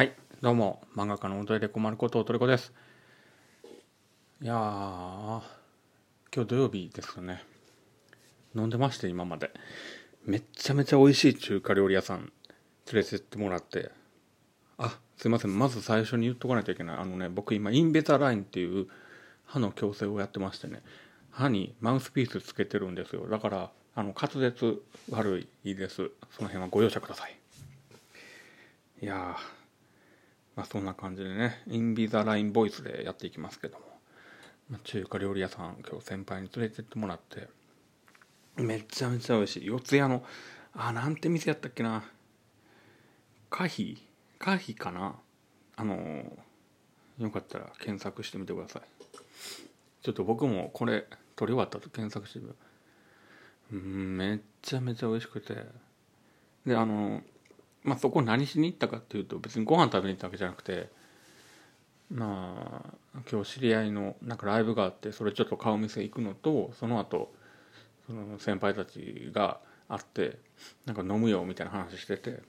はい、どうも、漫画家のおとりで困ることおとりこです。いや、今日土曜日ですよね。飲んでまして、今まで。めっちゃめちゃ美味しい中華料理屋さん連れてってもらって、あ、すいません、まず最初に言っとかないといけない。あのね、僕今、インベザラインっていう歯の矯正をやってましてね、歯にマウスピースつけてるんですよ。だから、あの、滑舌悪いです。その辺はご容赦ください。いやー、まあそんな感じでね、インビザラインボイスでやっていきますけども、まあ、中華料理屋さん、今日先輩に連れてってもらって、めっちゃめちゃ美味しい。四谷の、あ、なんて店やったっけな。カヒ？カヒかな？あのーよかったら検索してみてください。ちょっと僕もこれ撮り終わったと検索してみよう。うん、めっちゃめちゃ美味しくて。で、あのーまあそこ何しに行ったかっていうと別にご飯食べに行ったわけじゃなくてまあ今日知り合いのなんかライブがあってそれちょっと顔見せ行くのとその後その先輩たちが会ってなんか飲むよみたいな話してて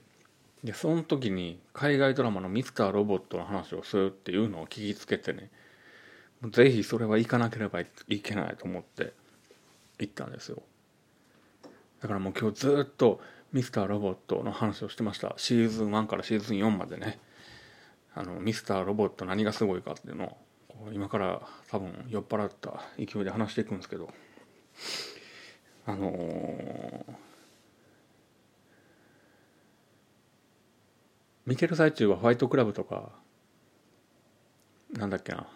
でその時に海外ドラマの「ミスターロボット」の話をするっていうのを聞きつけてねぜひそれは行かなければいけないと思って行ったんですよ。だからもう今日ずっとミスターロボットの話をしてました。シーズン1からシーズン4までね。あのミスターロボット何がすごいかっていうのを今から多分酔っ払った勢いで話していくんですけど。あのー見てる最中はファイトクラブとかなんだっけな。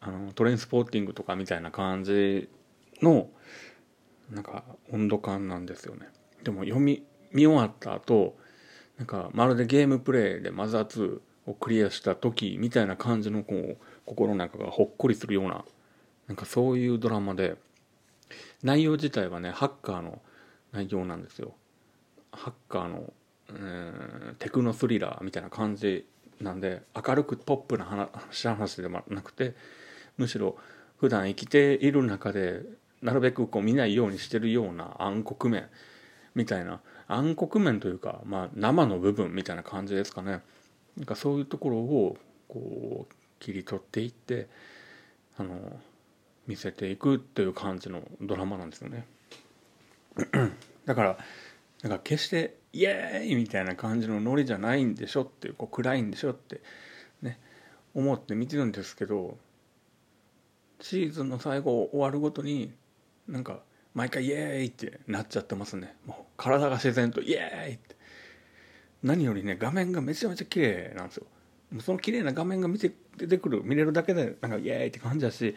あのトレインスポーティングとかみたいな感じのなんか温度感なんですよね。でも読み見終わった後なんかまるでゲームプレイでマザー2をクリアした時みたいな感じのこう心の中がほっこりするようななんかそういうドラマで内容自体はねハッカーの内容なんですよ。ハッカーの、えーテクノスリラーみたいな感じなんで明るくポップな話話でもなくてむしろ普段生きている中でなるべくこう見ないようにしてるような暗黒面みたいな暗黒面というか、まあ、生の部分みたいな感じですかね。なんかそういうところをこう切り取っていってあの見せていくっていう感じのドラマなんですよね。だからなんか決してイエーイみたいな感じのノリじゃないんでしょっていうこう暗いんでしょってね思って見てるんですけどシーズンの最後終わるごとになんか毎回イエーイってなっちゃってますね。もう体が自然とイエーイって。何よりね画面がめちゃめちゃ綺麗なんですよ。もうその綺麗な画面が見て出てくる見れるだけでなんかイエーイって感じだし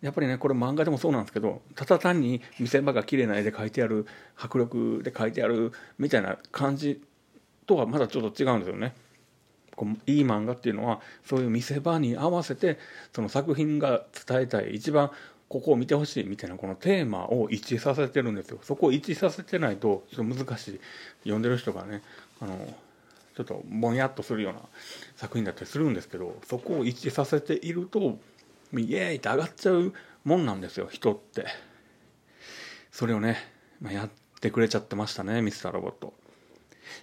やっぱりねこれ漫画でもそうなんですけどただ単に見せ場が綺麗な絵で描いてある迫力で描いてあるみたいな感じとはまだちょっと違うんですよね。こういい漫画っていうのはそういう見せ場に合わせてその作品が伝えたい一番ここを見てほしいみたいなこのテーマを一致させてるんですよ。そこを一致させてないとちょっと難しい。読んでる人がねあのちょっとぼんやっとするような作品だったりするんですけどそこを一致させているとイエーイって上がっちゃうもんなんですよ人って。それをね、まあ、やってくれちゃってましたねミスターロボット。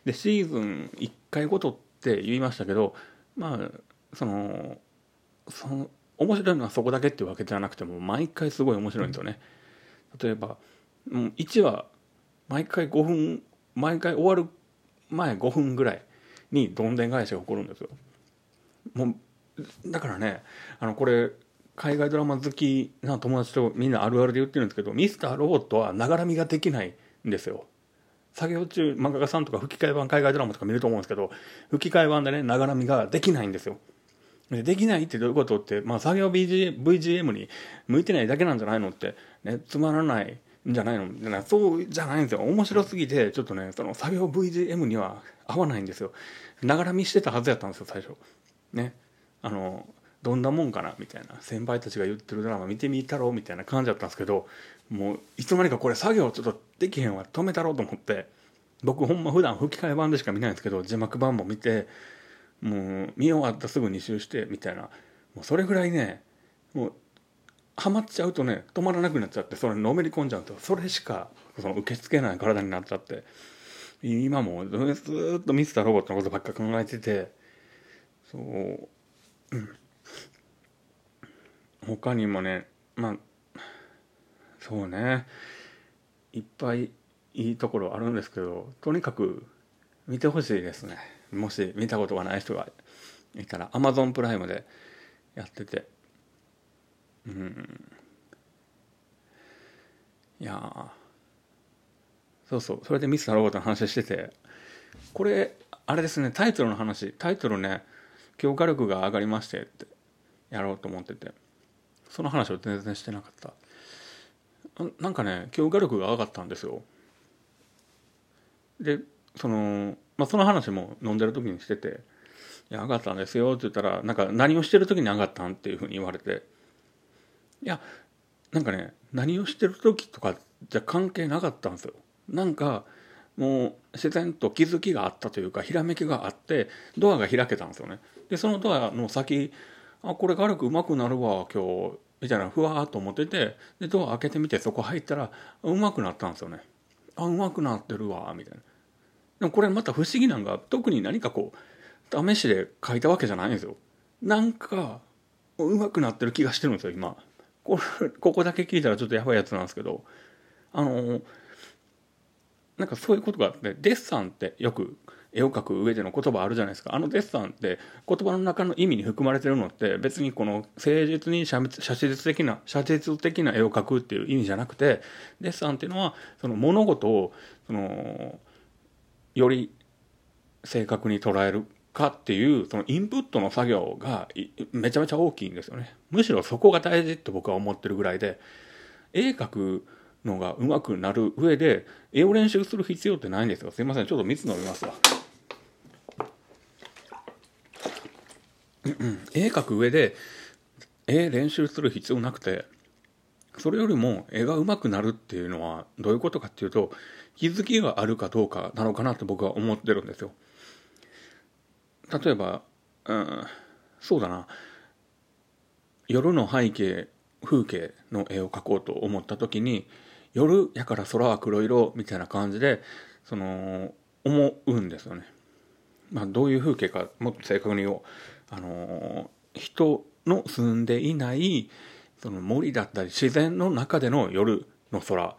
でシーズン1回ごとって言いましたけどまあそのその面白いのはそこだけっていうわけじゃなくても毎回すごい面白いんですよね。例えば1話毎回5分毎回終わる前5分ぐらいにどんでん返しが起こるんですよ。もうだからねあのこれ海外ドラマ好きな友達とみんなあるあるで言ってるんですけどミスターロボットはながらみができないんですよ。作業中漫画家さんとか吹き替え版海外ドラマとか見ると思うんですけど吹き替え版でねながらみができないんですよ。でできないってどういうことって、まあ、作業 BG VGM に向いてないだけなんじゃないのって、ね、つまらないんじゃないの？じゃなそうじゃないんですよ。面白すぎてちょっとねその作業 VGM には合わないんですよ。ながらみしてたはずやったんですよ最初。ね。あのどんなもんかな？みたいな。先輩たちが言ってるドラマ見てみたろ？うみたいな感じだったんですけどもういつの間にかこれ作業ちょっとできへんわ。止めたろ？うと思って。僕ほんま普段吹き替え版でしか見ないんですけど字幕版も見てもう見終わったすぐ2周してみたいな。もうそれぐらいねもうハマっちゃうとね止まらなくなっちゃってそれのめり込んじゃうとそれしかその受け付けない体になっちゃって。今もずっとミスターロボットのことばっか考えててそう、うん、他にもねまあそうね。いっぱいいいところあるんですけどとにかく見てほしいですね。もし見たことがない人がいたらアマゾンプライムでやってて。うん。いやそうそう。それでミスターロボットの話してて。これあれですね。タイトルの話。タイトルね強化力が上がりましてって。やろうと思ってて。その話を全然してなかった。なんかね強化力が上がったんですよ。でそのまあその話も飲んでる時にしてて「いや上がったんですよ」って言ったらなんか何をしてる時に上がったんっていうふうに言われていやなんかね何をしてる時とかじゃ関係なかったんですよ。なんかもう自然と気づきがあったというかひらめきがあってドアが開けたんですよね。でそのドアの先あこれ軽くうまくなるわ今日。みたいなふわーっと思っててでドア開けてみてそこ入ったらうまくなったんですよね。あうまくなってるわみたいな。でもこれまた不思議なんが特に何かこう試しで書いたわけじゃないんですよ。なんかうまくなってる気がしてるんですよ今。これここだけ聞いたらちょっとやばいやつなんですけど。あのなんかそういうことがあってデッサンってよく絵を描く上での言葉あるじゃないですか。あのデッサンって言葉の中の意味に含まれてるのって別にこの誠実に写実的な写実的な絵を描くっていう意味じゃなくてデッサンっていうのはその物事をそのより正確に捉えるかっていうそのインプットの作業がめちゃめちゃ大きいんですよね。むしろそこが大事って僕は思ってるぐらいで絵描くのが上手くなる上で絵を練習する必要ってないんですよ。すいません。ちょっと蜜飲みますわ。絵描く上で絵練習する必要なくてそれよりも絵が上手くなるっていうのはどういうことかっていうと気づきがあるかどうかなのかなって僕は思ってるんですよ例えば、うん、そうだな夜の背景風景の絵を描こうと思った時に夜やから空は黒色みたいな感じでその思うんですよね。まあ、どういう風景かもっと正確に言おう。あの人の住んでいないその森だったり自然の中での夜の空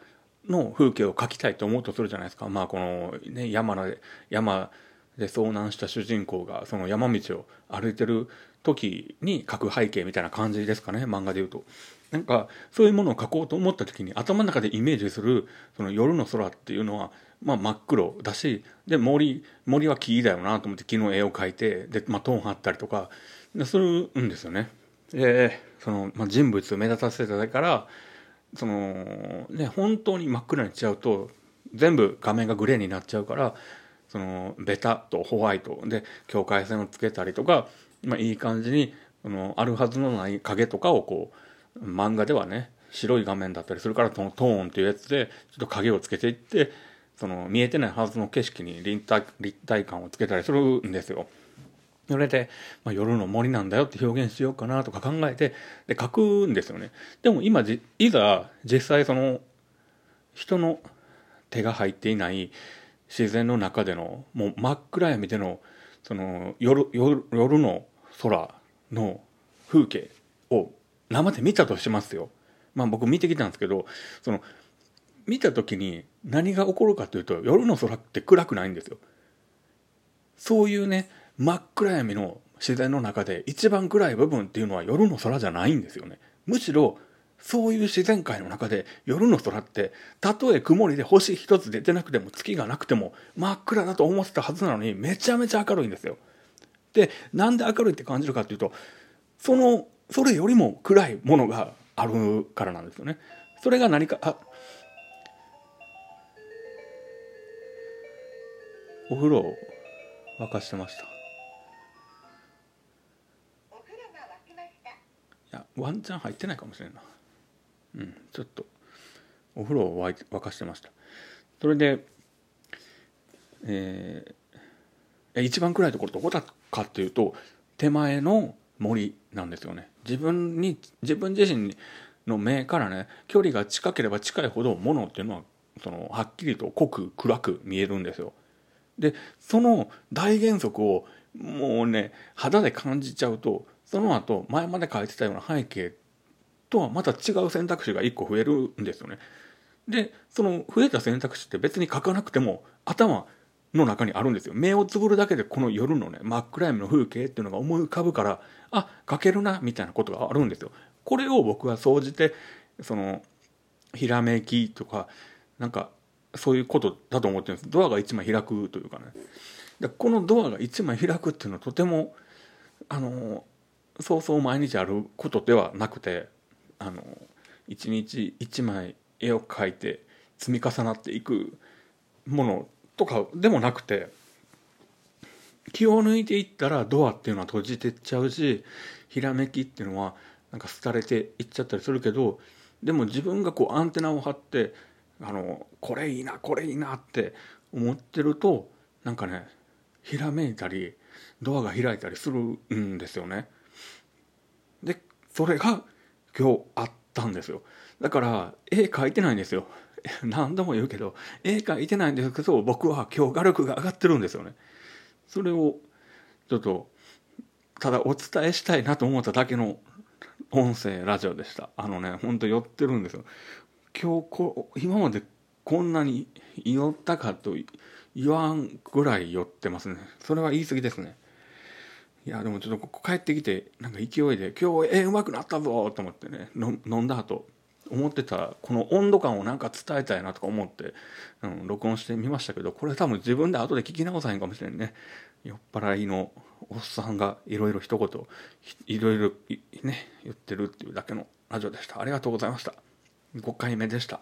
の風景を描きたいと思うとするじゃないですか。まあこのね山で山で遭難した主人公がその山道を歩いてる時に描く背景みたいな感じですかね漫画で言うと。なんかそういうものを描こうと思った時に頭の中でイメージするその夜の空っていうのは、まあ、真っ黒だしで森森は木だよなと思って木の絵を描いてで、まあ、トーン貼ったりとかするんですよね。でその、まあ、人物を目立たせたからそのね本当に真っ暗にしちゃうと全部画面がグレーになっちゃうからそのベタとホワイトで境界線をつけたりとか、まあ、いい感じにそのあるはずのない影とかをこう漫画ではね白い画面だったりするからそのトーンっていうやつでちょっと影をつけていってその見えてないはずの景色に立体立体感をつけたりするんですよ。それで、まあ、夜の森なんだよって表現しようかなとか考えてで書くんですよね。でも今いざ実際その人の手が入っていない自然の中でのもう真っ暗闇でのその夜夜夜の空の風景を生で見たとしますよ。まあ僕見てきたんですけどその見た時に何が起こるかというと夜の空って暗くないんですよ。そういうね真っ暗闇の自然の中で一番暗い部分っていうのは夜の空じゃないんですよね。むしろそういう自然界の中で夜の空ってたとえ曇りで星一つ出てなくても月がなくても真っ暗だと思ってたはずなのにめちゃめちゃ明るいんですよ。でなんで明るいって感じるかっていうとそのそれよりも暗いものがあるからなんですよね。それが何かあお風呂沸かしてました。ワンチャン入ってないかもしれんな。うん、ちょっとお風呂を沸かしてました。それで、えー、一番暗いところどこだかっていうと手前の森なんですよね。自分に自分自身の目からね距離が近ければ近いほど物っていうのはそのはっきりと濃く暗く見えるんですよ。でその大原則をもうね肌で感じちゃうとその後前まで書いてたような背景とはまた違う選択肢が1個増えるんですよね。でその増えた選択肢って別に書かなくても頭の中にあるんですよ。目をつぶるだけでこの夜のね真っ暗闇の風景っていうのが思い浮かぶからあ書けるなみたいなことがあるんですよ。これを僕は総じてそのひらめきとかなんかそういうことだと思ってるんです。ドアが一枚開くというかね。でこのドアが一枚開くっていうのはとてもあのそうそう毎日あることではなくてあの一日一枚絵を描いて積み重なっていくものとかでもなくて気を抜いていったらドアっていうのは閉じてっちゃうしひらめきっていうのはなんか廃れていっちゃったりするけどでも自分がこうアンテナを張ってあのこれいいなこれいいなって思ってるとなんかねひらめいたりドアが開いたりするんですよね。それが今日あったんですよ。だから絵描いてないんですよ。何度も言うけど絵描いてないんですけど僕は今日画力が上がってるんですよね。それをちょっとただお伝えしたいなと思っただけの音声ラジオでした。あのね、ほんと酔ってるんですよ。今日こ、今までこんなに酔ったかと言わんぐらい酔ってますね。それは言い過ぎですね。いや、でもちょっとここ帰ってきて、なんか勢いで、今日絵うまくなったぞと思ってね、飲んだ後、思ってた、この温度感をなんか伝えたいなとか思って、うん、録音してみましたけど、これ多分自分で後で聞き直さへんかもしれんね。酔っ払いのおっさんがいろいろ一言、いろいろね、言ってるっていうだけのラジオでした。ありがとうございました。5回目でした。